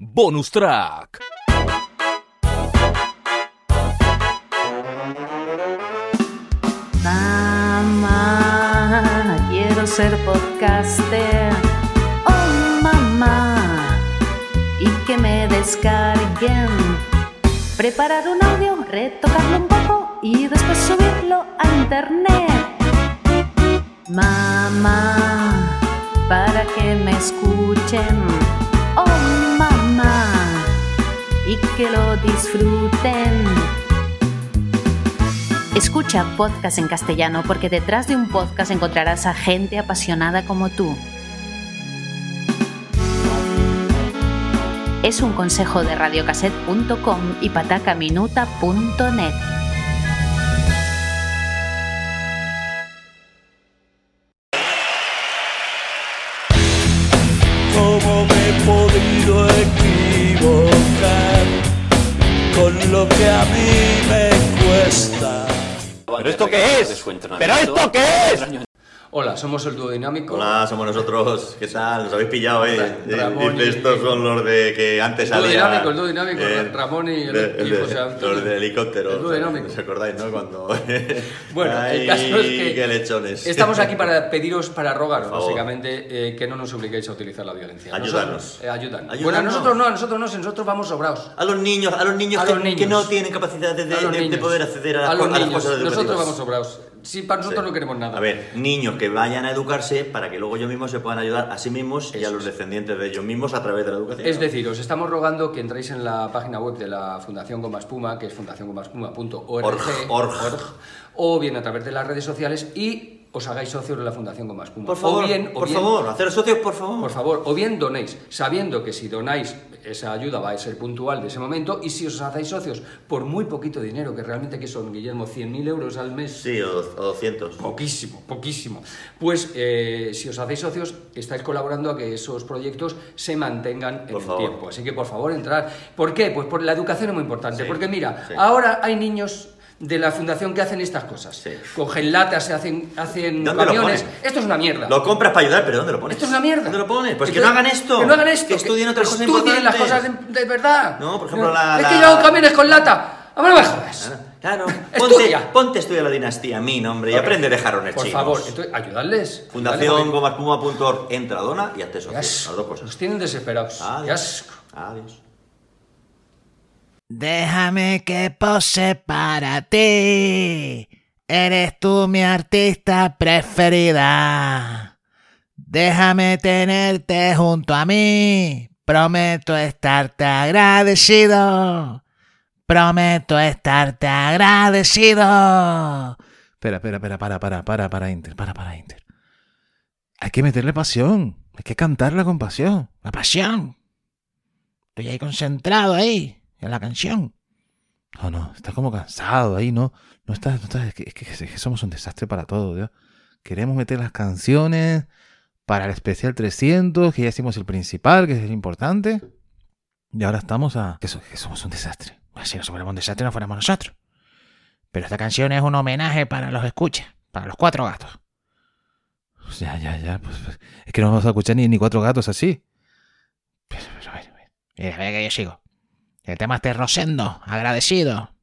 Bonus track. Mamá, quiero ser podcaster. Oh, mamá, y que me descarguen. Preparar un audio, retocarlo un poco y después subirlo a internet. Mamá, para que me escuchen. Y que lo disfruten. Escucha podcast en castellano porque detrás de un podcast encontrarás a gente apasionada como tú. Es un consejo de radiocassette.com y patacaminuta.net. ¿Cómo me he podido equivocar con lo que a mí me cuesta? ¿Pero esto qué es? ¿Pero esto qué es? Hola, somos el dúo dinámico. Hola, somos nosotros. ¿Qué tal? Nos habéis pillado, eh. Ra- Ramón y- estos son los de que antes El dúo salía. dinámico, el dúo dinámico, eh, Ramón y el- de-. Los de helicóptero. El dúo dinámico. ¿Os acordáis, no? Cuando. Bueno, Ay, el caso es que qué lechones. estamos aquí para pediros, para rogaros, básicamente, eh, que no nos obliguéis a utilizar la violencia. Ayudarnos. Eh, ayudan. Bueno, a nosotros no, a nosotros no, nosotros vamos sobrados. A los niños, a los niños, A que, los niños. que no tienen capacidad de, poder acceder a, las A las cosas educativas. Nosotros vamos sobrados. Sí, para nosotros no queremos nada. A ver, niños que vayan a educarse para que luego ellos mismos se puedan ayudar a sí mismos y a los descendientes de ellos mismos a través de la educación. Es decir, os estamos rogando que entréis en la página web de la Fundación Goma Espuma, que es fundaciongomaespuma.org, Org, org. o bien a través de las redes sociales y os hagáis socios de la Fundación Goma Espuma. Por favor, o bien, o por bien- favor, haceros socios, por favor. Por favor, o bien donéis, sabiendo que si donáis esa ayuda va a ser puntual de ese momento y si os hacéis socios por muy poquito dinero, que realmente que son, Guillermo, 100.000 euros al mes, Sí, o, o 200. Poquísimo, poquísimo. Pues eh, si os hacéis socios, estáis colaborando a que esos proyectos se mantengan en el tiempo. Así que por favor, entrar. ¿Por qué? Pues por la educación es muy importante. Sí, porque mira, sí. ahora hay niños de la fundación que hacen estas cosas. Sí. Cogen latas, se hacen, hacen ¿Dónde lo camiones. Esto es una mierda. Lo compras para ayudar, pero ¿dónde lo pones? Esto es una mierda. ¿Dónde lo pones? Pues que no hagan esto. Que no hagan esto. Que estudien otras cosas estudien las cosas de, de verdad. No, por ejemplo, la- Es que yo hago camiones con lata. A mí no me jodas. Claro, Estudia. ponte, ponte a estudiar la dinastía, mi nombre, y aprende a dejar Por chinos. favor, entonces, ayudadles. Fundación gomaspuma.org, entra, dona y hazte socio. Las dos cosas. Nos tienen desesperados. Adiós. Qué asco. Adiós. Déjame que pose para ti. Eres tú mi artista preferida. Déjame tenerte junto a mí. Prometo estarte agradecido. Prometo estarte agradecido. Espera, espera, espera, para, para, para, para, Inter, para, para, Inter. Hay que meterle pasión. Hay que cantarla con pasión. La pasión. Estoy ahí concentrado ahí, en la canción. No, no, está como cansado ahí, no. No está, no está, es que, somos un desastre para todo, Dios. Queremos meter las canciones para el especial 300, que ya hicimos el principal, que es el importante. Y ahora estamos a... Que, so- que somos un desastre. Pues si no fuéramos un desastre, no fuéramos nosotros. Pero esta canción es un homenaje para los escuchas, para los cuatro gatos. Ya, ya, ya. Pues, pues, es que no vamos a escuchar ni, ni cuatro gatos así. Pero, pero, a ver, a ver. Mira, mira que yo sigo. El tema este Rosendo, agradecido.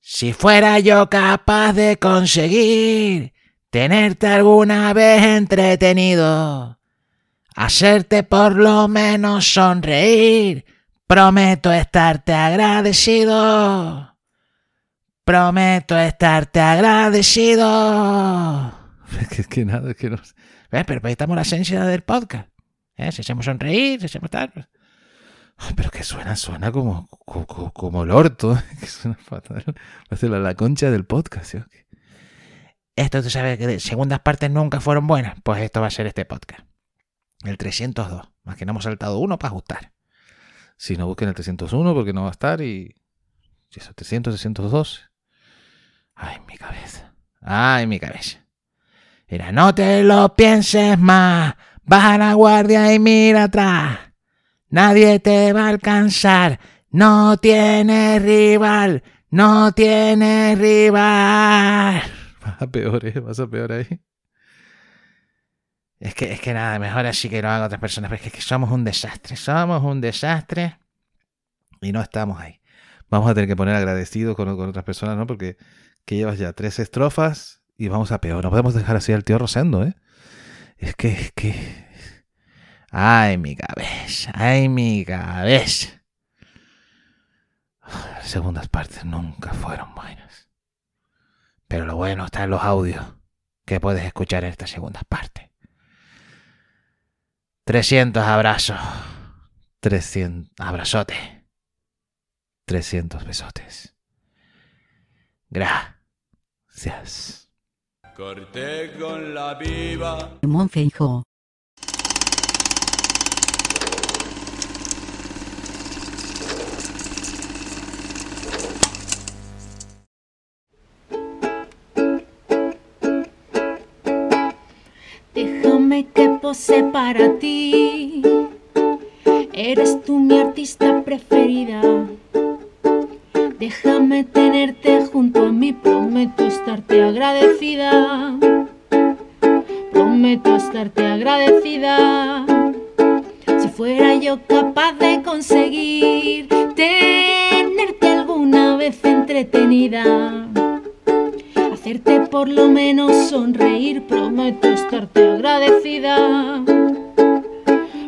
Si fuera yo capaz de conseguir tenerte alguna vez entretenido, hacerte por lo menos sonreír, prometo estarte agradecido. Prometo estarte agradecido. Es que, que nada, es que no. ¿Ves? Pero ahí estamos la esencia del podcast. ¿Eh? Si hacemos sonreír, si hacemos tal. Pero que suena, suena como, como, como el orto. Que suena fatal. Ser la, la concha del podcast. Esto tú sabes que de segundas partes nunca fueron buenas. Pues esto va a ser este podcast. El 302. Más que no hemos saltado uno para ajustar. Si no busquen el 301 porque no va a estar y... y eso, 300, 302. Ay, mi cabeza. Ay, mi cabeza. Mira, no te lo pienses más. Baja la guardia y mira atrás. Nadie te va a alcanzar. No tienes rival. No tienes rival. Vas a peor, ¿eh? Vas a peor ahí. Es que, es que nada, mejor así que lo hagan otras personas, porque es que somos un desastre, somos un desastre y no estamos ahí. Vamos a tener que poner agradecidos con, con otras personas, ¿no? Porque que llevas ya tres estrofas y vamos a peor. No podemos dejar así al tío Rosendo, ¿eh? Es que, es que... Ay, mi cabeza, ay, mi cabeza. Las segundas partes nunca fueron buenas. Pero lo bueno está en los audios que puedes escuchar en estas segundas partes. 300 abrazos. 300 abrazote. 300 besotes. Gracias. Corté con la viva. Monfeijo. Pose para ti. Eres tú mi artista preferida. Déjame tenerte junto a mí, prometo estarte agradecida. Prometo estarte agradecida. Si fuera yo capaz de conseguir por lo menos sonreír, prometo estarte agradecida.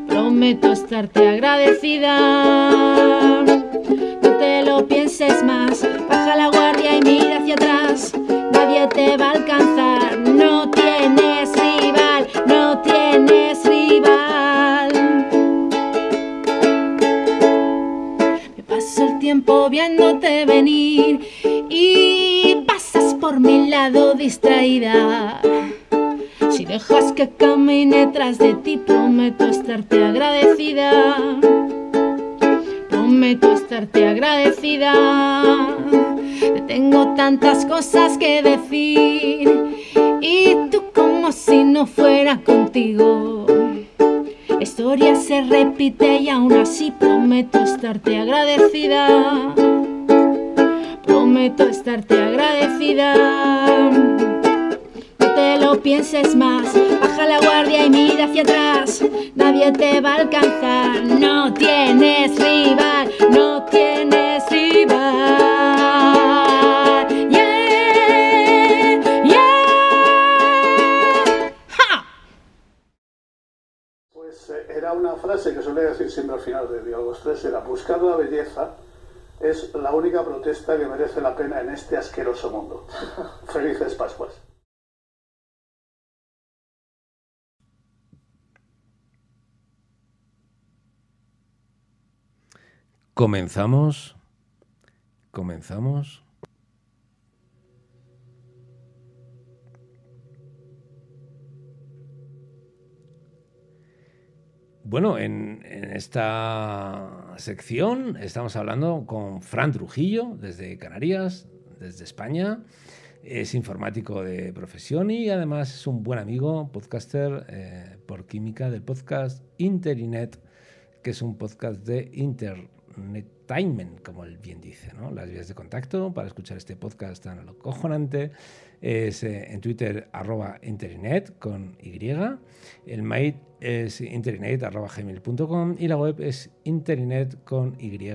Prometo estarte agradecida. No te lo pienses más, baja la guardia y mira hacia atrás. Nadie te va a alcanzar, no tienes rival, no tienes rival. Me paso el tiempo viéndote venir distraída. Si dejas que camine tras de ti, prometo estarte agradecida. Prometo estarte agradecida. Te tengo tantas cosas que decir y tú como si no fuera contigo. Historia se repite y aún así prometo estarte agradecida. Prometo estarte agradecida. No te lo pienses más, baja la guardia y mira hacia atrás. Nadie te va a alcanzar, no tienes rival, no tienes rival. Yeah, yeah. ¡Ja! Pues eh, era una frase que solía decir siempre al final de Diálogos 3, era buscar la belleza es la única protesta que merece la pena en este asqueroso mundo. Felices Pascuas. Comenzamos. Comenzamos. Bueno, en, esta sección estamos hablando con Fran Trujillo desde Canarias, desde España. Es informático de profesión y además es un buen amigo, podcaster eh, por química del podcast Interinet, que es un podcast de Internetainment, como él bien dice. ¿no? Las vías de contacto para escuchar este podcast tan acojonante es eh, en Twitter arroba Interinet con Y, el mail es internet arroba gmail.com y la web es internet con y.com.es.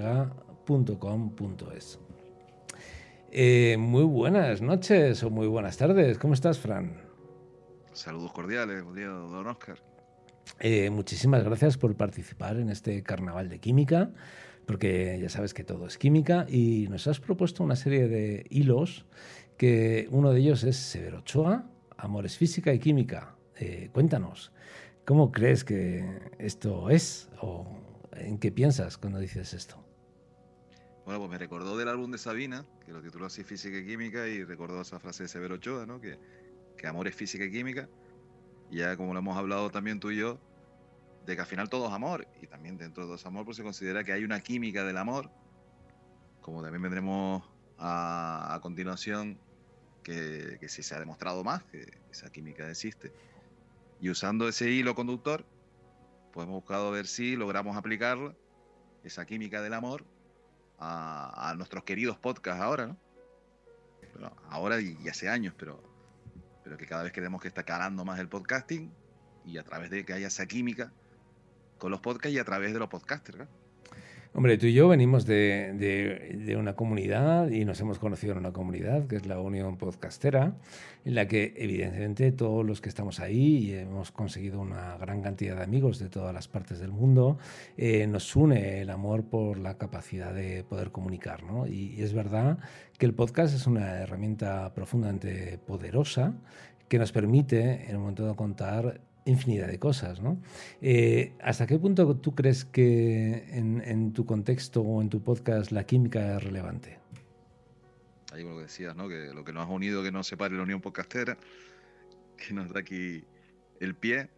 Eh, muy buenas noches o muy buenas tardes. ¿Cómo estás, Fran? Saludos cordiales, buen día, don Oscar. Eh, muchísimas gracias por participar en este carnaval de química, porque ya sabes que todo es química y nos has propuesto una serie de hilos, que uno de ellos es Severo Ochoa, Amores Física y Química. Eh, cuéntanos, ¿cómo crees que esto es o en qué piensas cuando dices esto? Bueno, pues me recordó del álbum de Sabina, que lo tituló así Física y Química, y recordó esa frase de Severo Ochoa, ¿no? Que, que amor es física y química. Y ya como lo hemos hablado también tú y yo, de que al final todo es amor, y también dentro de todo ese amor pues se considera que hay una química del amor, como también vendremos a, a continuación, que, que se ha demostrado más que esa química existe. Y usando ese hilo conductor, pues hemos buscado ver si logramos aplicar esa química del amor a, a nuestros queridos podcasts ahora, ¿no? Bueno, ahora y, y hace años, pero, pero que cada vez queremos que está calando más el podcasting y a través de que haya esa química con los podcasts y a través de los podcasters. Hombre, tú y yo venimos de, una comunidad y nos hemos conocido en una comunidad que es la Unión Podcastera, en la que evidentemente todos los que estamos ahí y hemos conseguido una gran cantidad de amigos de todas las partes del mundo, eh, nos une el amor por la capacidad de poder comunicar. ¿no? Y, y es verdad que el podcast es una herramienta profundamente poderosa que nos permite en un momento de contar infinidad de cosas, ¿no? Eh, ¿Hasta qué punto tú crees que en, tu contexto o en tu podcast la química es relevante? Ahí lo que decías, ¿no? Que lo que nos ha unido, que no separe la unión podcastera, que nos da aquí el pie.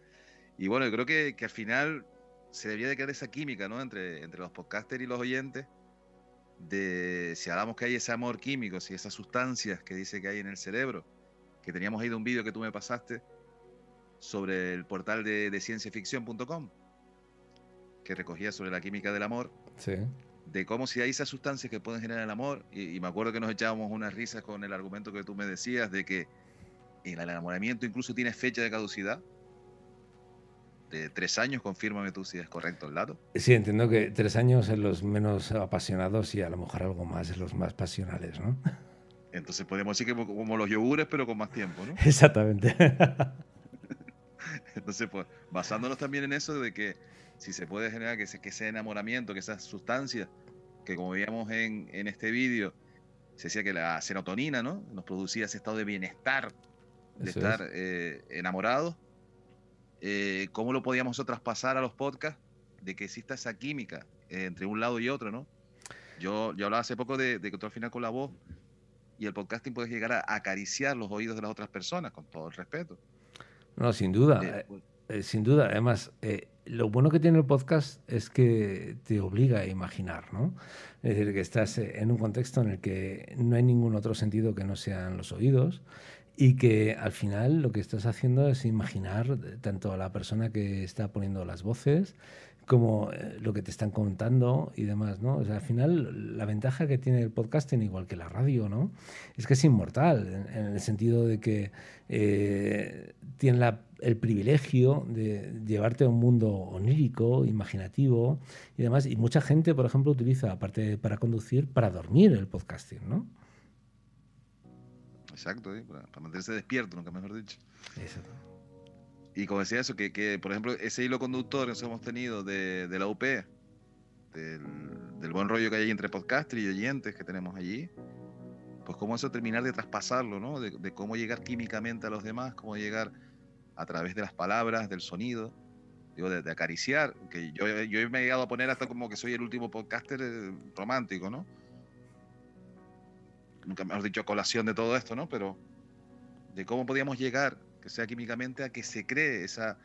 Y bueno, yo creo que, que al final se debería de crear esa química, ¿no? Entre, entre los podcasters y los oyentes, de si hablamos que hay ese amor químico, si esas sustancias que dice que hay en el cerebro, que teníamos ahí de un vídeo que tú me pasaste, sobre el portal de, de cienciaficción.com, que recogía sobre la química del amor. De cómo si hay esas sustancias que pueden generar el amor, y, me acuerdo que nos echábamos unas risas con el argumento que tú me decías de que el enamoramiento incluso tiene fecha de caducidad. De tres años, confírmame tú si es correcto el dato. Sí, entiendo que tres años en los menos apasionados y a lo mejor algo más en los más pasionales, ¿no? Entonces podemos decir que como los yogures, pero con más tiempo, ¿no? Exactamente. Entonces, pues, basándonos también en eso de que si se puede generar que ese, que ese enamoramiento, que esas sustancias, que como veíamos en, en este vídeo, se decía que la serotonina, ¿no? Nos producía ese estado de bienestar, de estar eh, enamorados. Eh, ¿Cómo lo podíamos nosotros pasar a los podcasts? De que exista esa química eh, entre un lado y otro, ¿no? Yo, yo hablaba hace poco de, de que tú al final con la voz y el podcasting puedes llegar a acariciar los oídos de las otras personas, con todo el respeto. No, sin duda. Eh, pues eh, sin duda. Además, eh, lo bueno que tiene el podcast es que te obliga a imaginar, ¿no? Es decir, que estás en un contexto en el que no hay ningún otro sentido que no sean los oídos y que al final lo que estás haciendo es imaginar tanto a la persona que está poniendo las voces como lo que te están contando y demás, ¿no? O sea, al final la ventaja que tiene el podcasting, igual que la radio, ¿no? Es que es inmortal, en, el sentido de que tiene el privilegio de llevarte a un mundo onírico, imaginativo y demás. Y mucha gente, por ejemplo, utiliza, aparte para conducir, para dormir el podcasting, ¿no? Exacto, para, mantenerse despierto, nunca mejor dicho. Y como decía eso, que, por ejemplo, ese hilo conductor que hemos tenido de, la UP, del, buen rollo que hay entre podcasters y oyentes que tenemos allí, pues cómo eso terminar de traspasarlo, ¿no? De, de, cómo llegar químicamente a los demás, cómo llegar a través de las palabras, del sonido, digo, de, acariciar, que yo, yo, me he llegado a poner hasta como que soy el último podcaster eh, romántico, ¿no? Nunca me has dicho colación de todo esto, ¿no? Pero de cómo podíamos llegar, que sea químicamente, a que se cree esa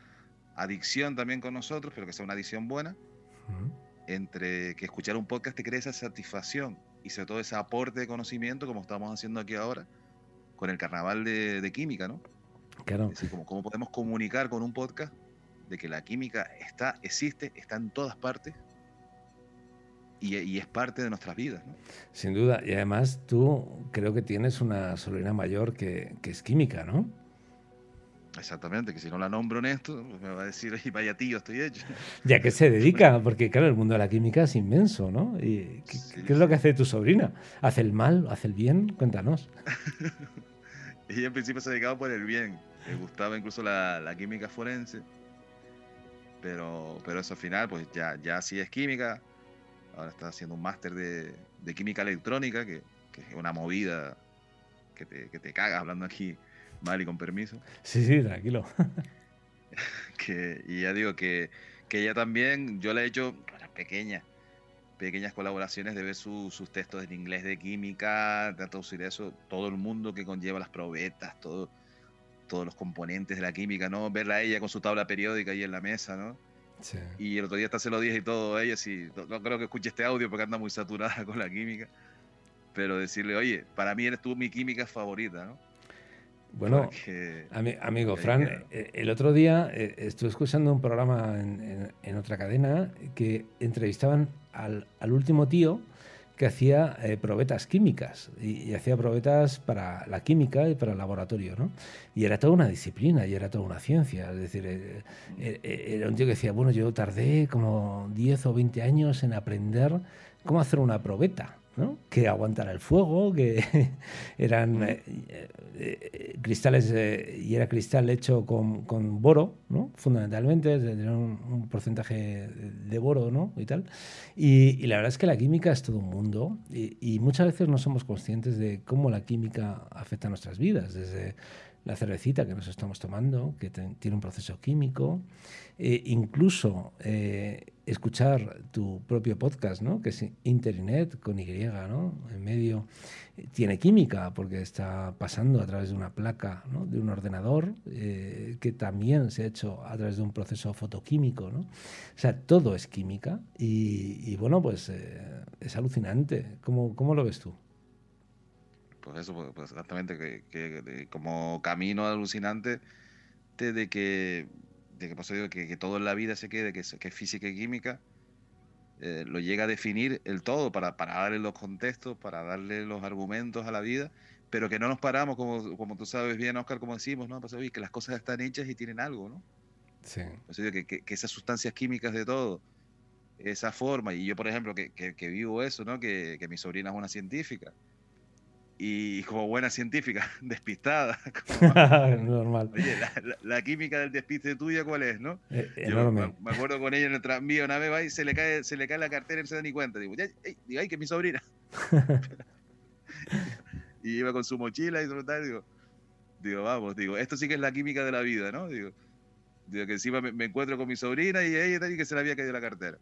adicción también con nosotros, pero que sea una adicción buena, entre que escuchar un podcast te cree esa satisfacción y sobre todo ese aporte de conocimiento, como estamos haciendo aquí ahora, con el carnaval de, de química, ¿no? Claro. Es decir, ¿cómo, podemos comunicar con un podcast de que la química está, existe, está en todas partes y, es parte de nuestras vidas. ¿no? Sin duda. Y además tú creo que tienes una sobrina mayor que, que, es química, ¿no? Exactamente, que si no la nombro en esto, pues me va a decir, vaya tío, estoy hecho. Ya que se dedica, porque claro, el mundo de la química es inmenso, ¿no? ¿Y qué, qué es lo que hace tu sobrina? ¿Hace el mal? ¿Hace el bien? Cuéntanos. Ella en principio se dedicaba por el bien. Le gustaba incluso la, la química forense. Pero, pero eso al final, pues ya, ya sí es química. Ahora está haciendo un máster de, de, química electrónica, que, que, es una movida que te, que te cagas hablando aquí mal y con permiso. Sí, sí, tranquilo. que, y ya digo que, que ella también, yo le he hecho, pequeña, pequeñas colaboraciones de ver sus textos en inglés de química, de traducir eso, todo el mundo que conlleva las probetas, todo, todos los componentes de la química, ¿no? Verla a ella con su tabla periódica ahí en la mesa, ¿no? Sí. Y el otro día hasta se lo dije y todo ella, sí, no, creo que escuche este audio porque anda muy saturada con la química, pero decirle, oye, para mí eres tú mi química favorita, ¿no? Bueno, amigo Fran, eh, el otro día eh, estuve escuchando un programa en, otra cadena que entrevistaban al, último tío que hacía eh, probetas químicas y, hacía probetas para la química y para el laboratorio, ¿no? Y era toda una disciplina y era toda una ciencia. Es decir, eh, eh, era un tío que decía, bueno, yo tardé como 10 o 20 años en aprender cómo hacer una probeta que aguantara el fuego, que eran eh, eh, cristales y era cristal hecho con, con boro, ¿no? fundamentalmente, tenía un, porcentaje de boro ¿no? y tal. Y, la verdad es que la química es todo un mundo y, muchas veces no somos conscientes de cómo la química afecta nuestras vidas, desde la cervecita que nos estamos tomando, que tiene un proceso químico, eh, incluso escuchar tu propio podcast, ¿no? que es Internet con Y, ¿no? en medio, tiene química porque está pasando a través de una placa, ¿no? de un ordenador, eh, que también se ha hecho a través de un proceso fotoquímico. ¿no? O sea, todo es química y, bueno, pues eh, es alucinante. ¿Cómo, ¿Cómo, lo ves tú? Pues eso, pues, pues exactamente, que, como camino alucinante de que de que, digo, que, que, todo en la vida se quede, que, que es física y química, eh, lo llega a definir el todo para, para darle los contextos, para darle los argumentos a la vida, pero que no nos paramos, como, como tú sabes bien, Oscar, como decimos, ¿no? Pues, que las cosas están hechas y tienen algo, ¿no? Sí. Pues, digo, que, que, esas sustancias químicas de todo, esa forma, y yo, por ejemplo, que, que vivo eso, ¿no? Que, mi sobrina es una científica y como buena científica, despistada. Normal. Oye, la, química del despiste tuya, ¿cuál es, no? Eh, me, acuerdo con ella en el tranvía una vez va y se le cae, se le cae la cartera y no se da ni cuenta. Digo, ay, que es mi sobrina. y iba con su mochila y tal, digo, digo, vamos, digo, esto sí que es la química de la vida, ¿no? Digo, digo que encima me, encuentro con mi sobrina y ella y que se le había caído la cartera.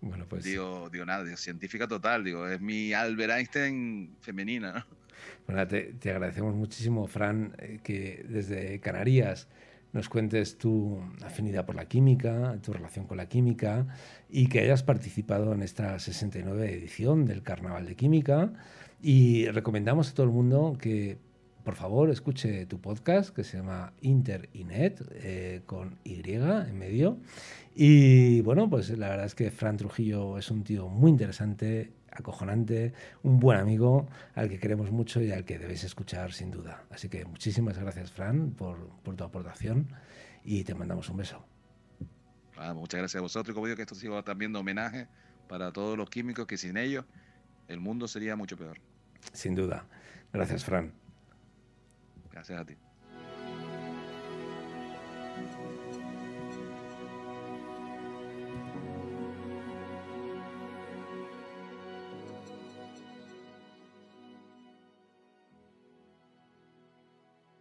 Bueno, pues. Digo, digo nada, digo, científica total, digo, es mi Albert Einstein femenina, ¿no? Bueno, te, agradecemos muchísimo, Fran, eh, que desde Canarias nos cuentes tu afinidad por la química, tu relación con la química y que hayas participado en esta 69 edición del Carnaval de Química. Y recomendamos a todo el mundo que por favor escuche tu podcast que se llama Inter Net eh, con Y en medio y bueno, pues la verdad es que Fran Trujillo es un tío muy interesante, acojonante, un buen amigo al que queremos mucho y al que debéis escuchar sin duda. Así que muchísimas gracias, Fran, por, tu aportación y te mandamos un beso. Ah, muchas gracias a vosotros y como digo que esto siga también de homenaje para todos los químicos que sin ellos el mundo sería mucho peor. Sin duda. Gracias, Fran. Gracias a ti.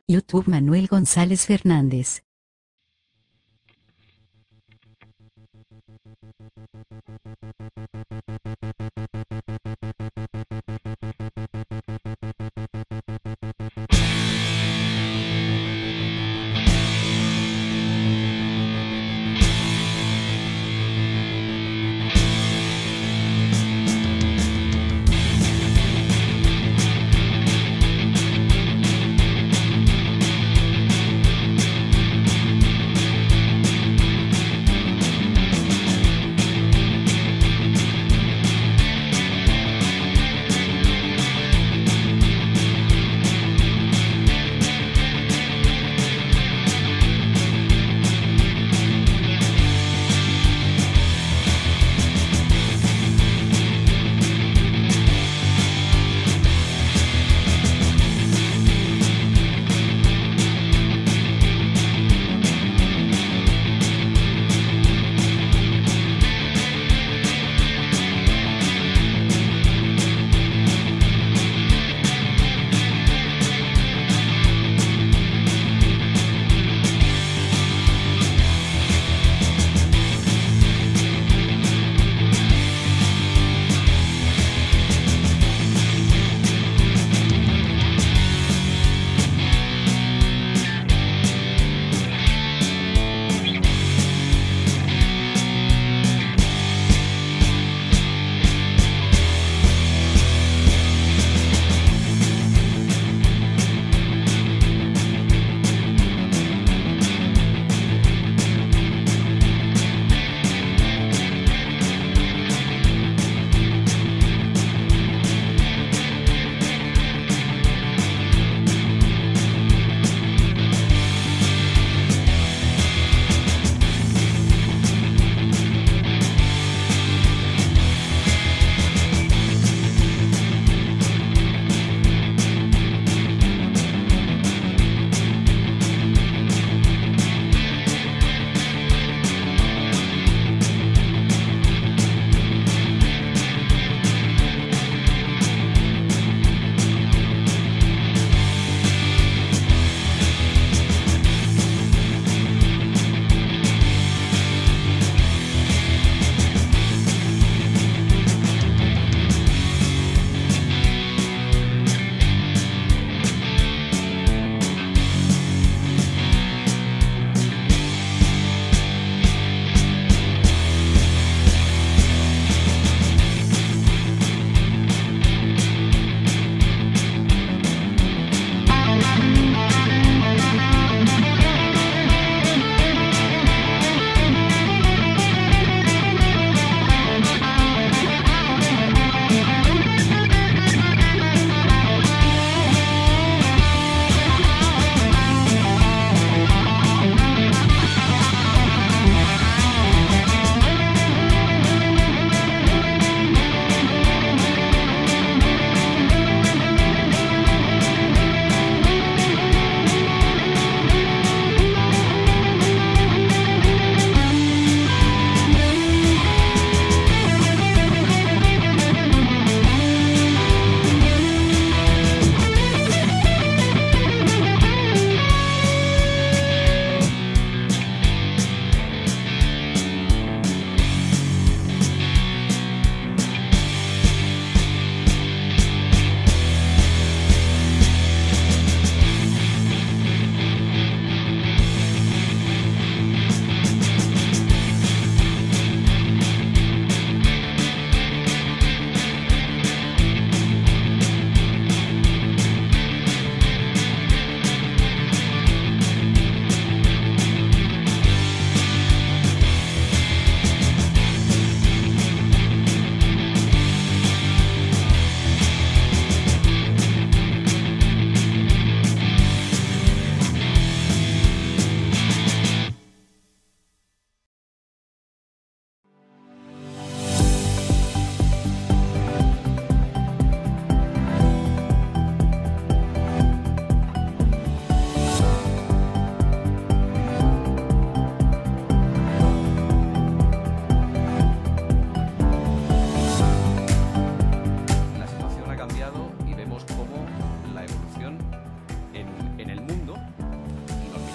YouTube Manuel González Fernández.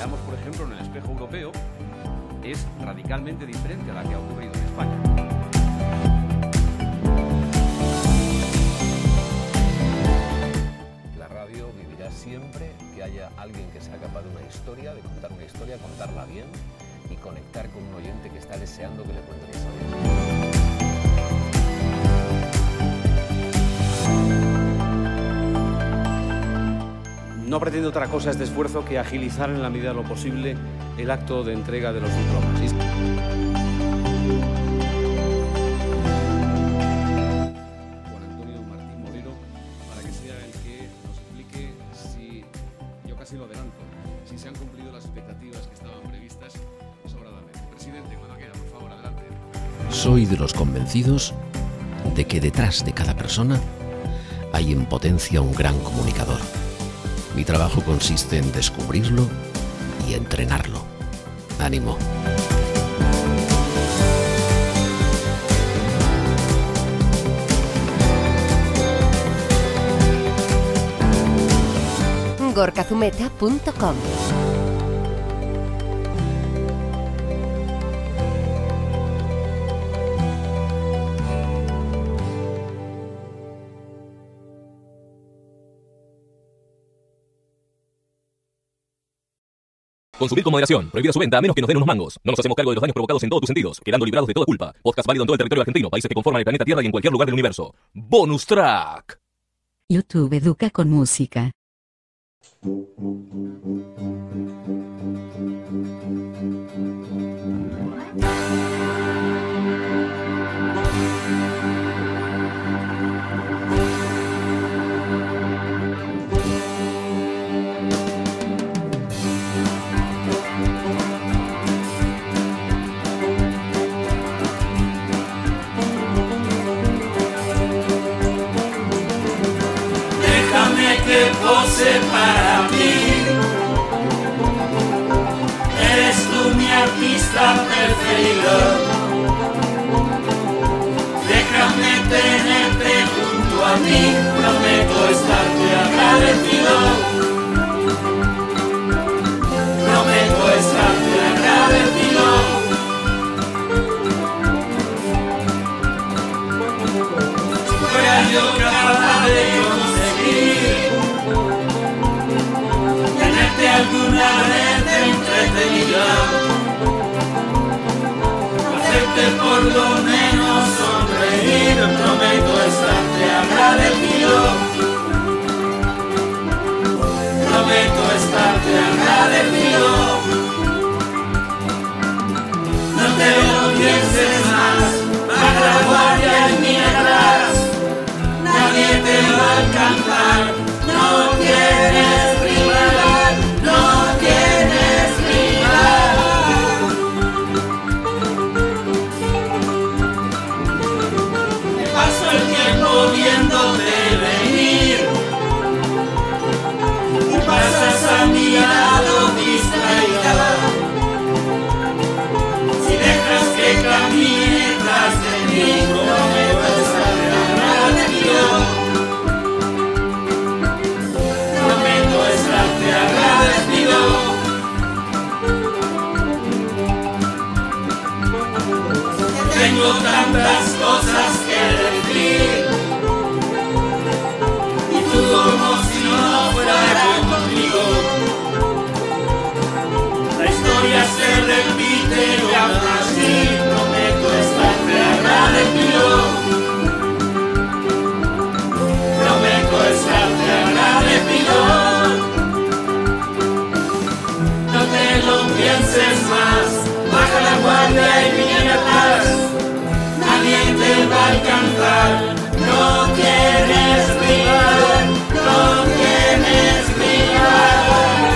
miramos, por ejemplo, en el espejo europeo, es radicalmente diferente a la que ha ocurrido en España. La radio vivirá siempre que haya alguien que sea capaz de una historia, de contar una historia, contarla bien y conectar con un oyente que está deseando que le cuente esa historia. No pretende otra cosa este esfuerzo que agilizar en la medida de lo posible el acto de entrega de los diplomas. Juan Antonio Martín Molero para que sea el que nos explique yo casi lo adelanto, si se han cumplido las expectativas que estaban previstas sobradamente. Presidente, cuando quiera, por favor, adelante. Soy de los convencidos de que detrás de cada persona hay en potencia un gran comunicador. Mi trabajo consiste en descubrirlo y entrenarlo. Ánimo. gorkazumeta.com Consumir con moderación. Prohibida su venta a menos que nos den unos mangos. No nos hacemos cargo de los daños provocados en todos tus sentidos, quedando librados de toda culpa. Podcast válido en todo el territorio argentino, países que conforman el planeta Tierra y en cualquier lugar del universo. Bonus track. YouTube educa con música. Déjame tenerte junto a mí. Prometo estarte agradecido. Prometo estarte agradecido. Fuera yo capaz de conseguir tenerte alguna vez entretenida, por lo menos sonreír, prometo estarte agradecido, prometo estarte agradecido. No te lo más, baja la guardia mira atrás. Nadie te va a alcanzar, Tengo tantas cosas que decir y tú como si no fuera conmigo. La historia se repite y aún así prometo estarte agradecido. Prometo estarte agradecido. No te lo pienses más, baja la guardia y mira atrás. Te va a alcanzar, no tienes rival, no tienes rival.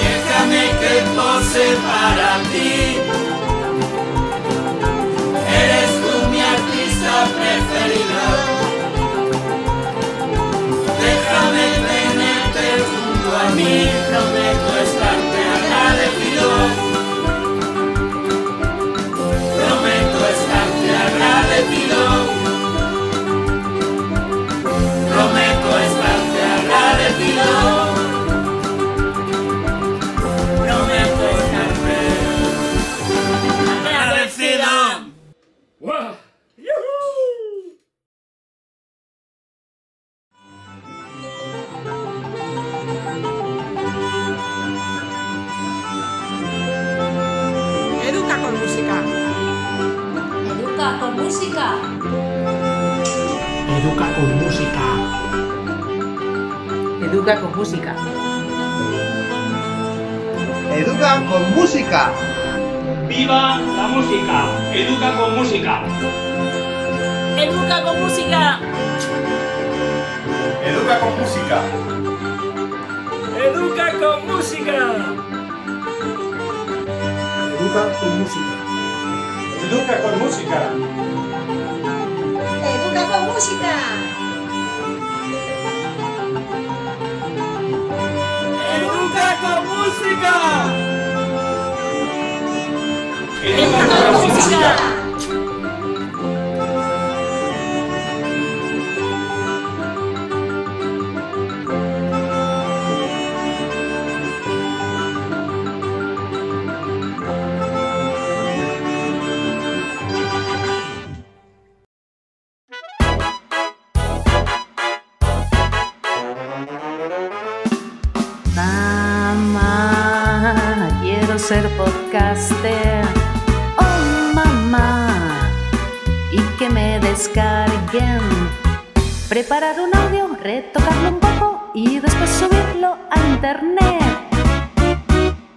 Déjame que pose para ti. Eres tú mi artista preferida. Déjame tenerte junto a mí, prometo Educa con música. Educa con música. Educa con música. Educa con música. Educa con música. Educa con música. Educa con música. Educa con música. Preparar un audio, retocarlo un poco y después subirlo a internet.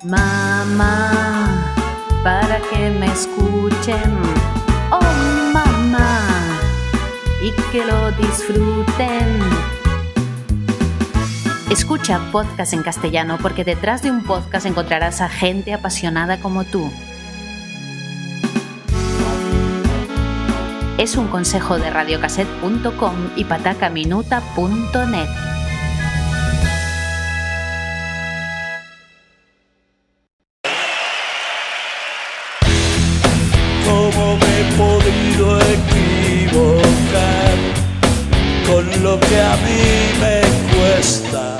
Mamá, para que me escuchen. Oh, mamá, y que lo disfruten. Escucha podcast en castellano porque detrás de un podcast encontrarás a gente apasionada como tú. Es un consejo de radiocassette.com y patacaminuta.net. ¿Cómo me he podido equivocar con lo que a mí me cuesta?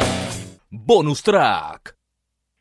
Bonus track.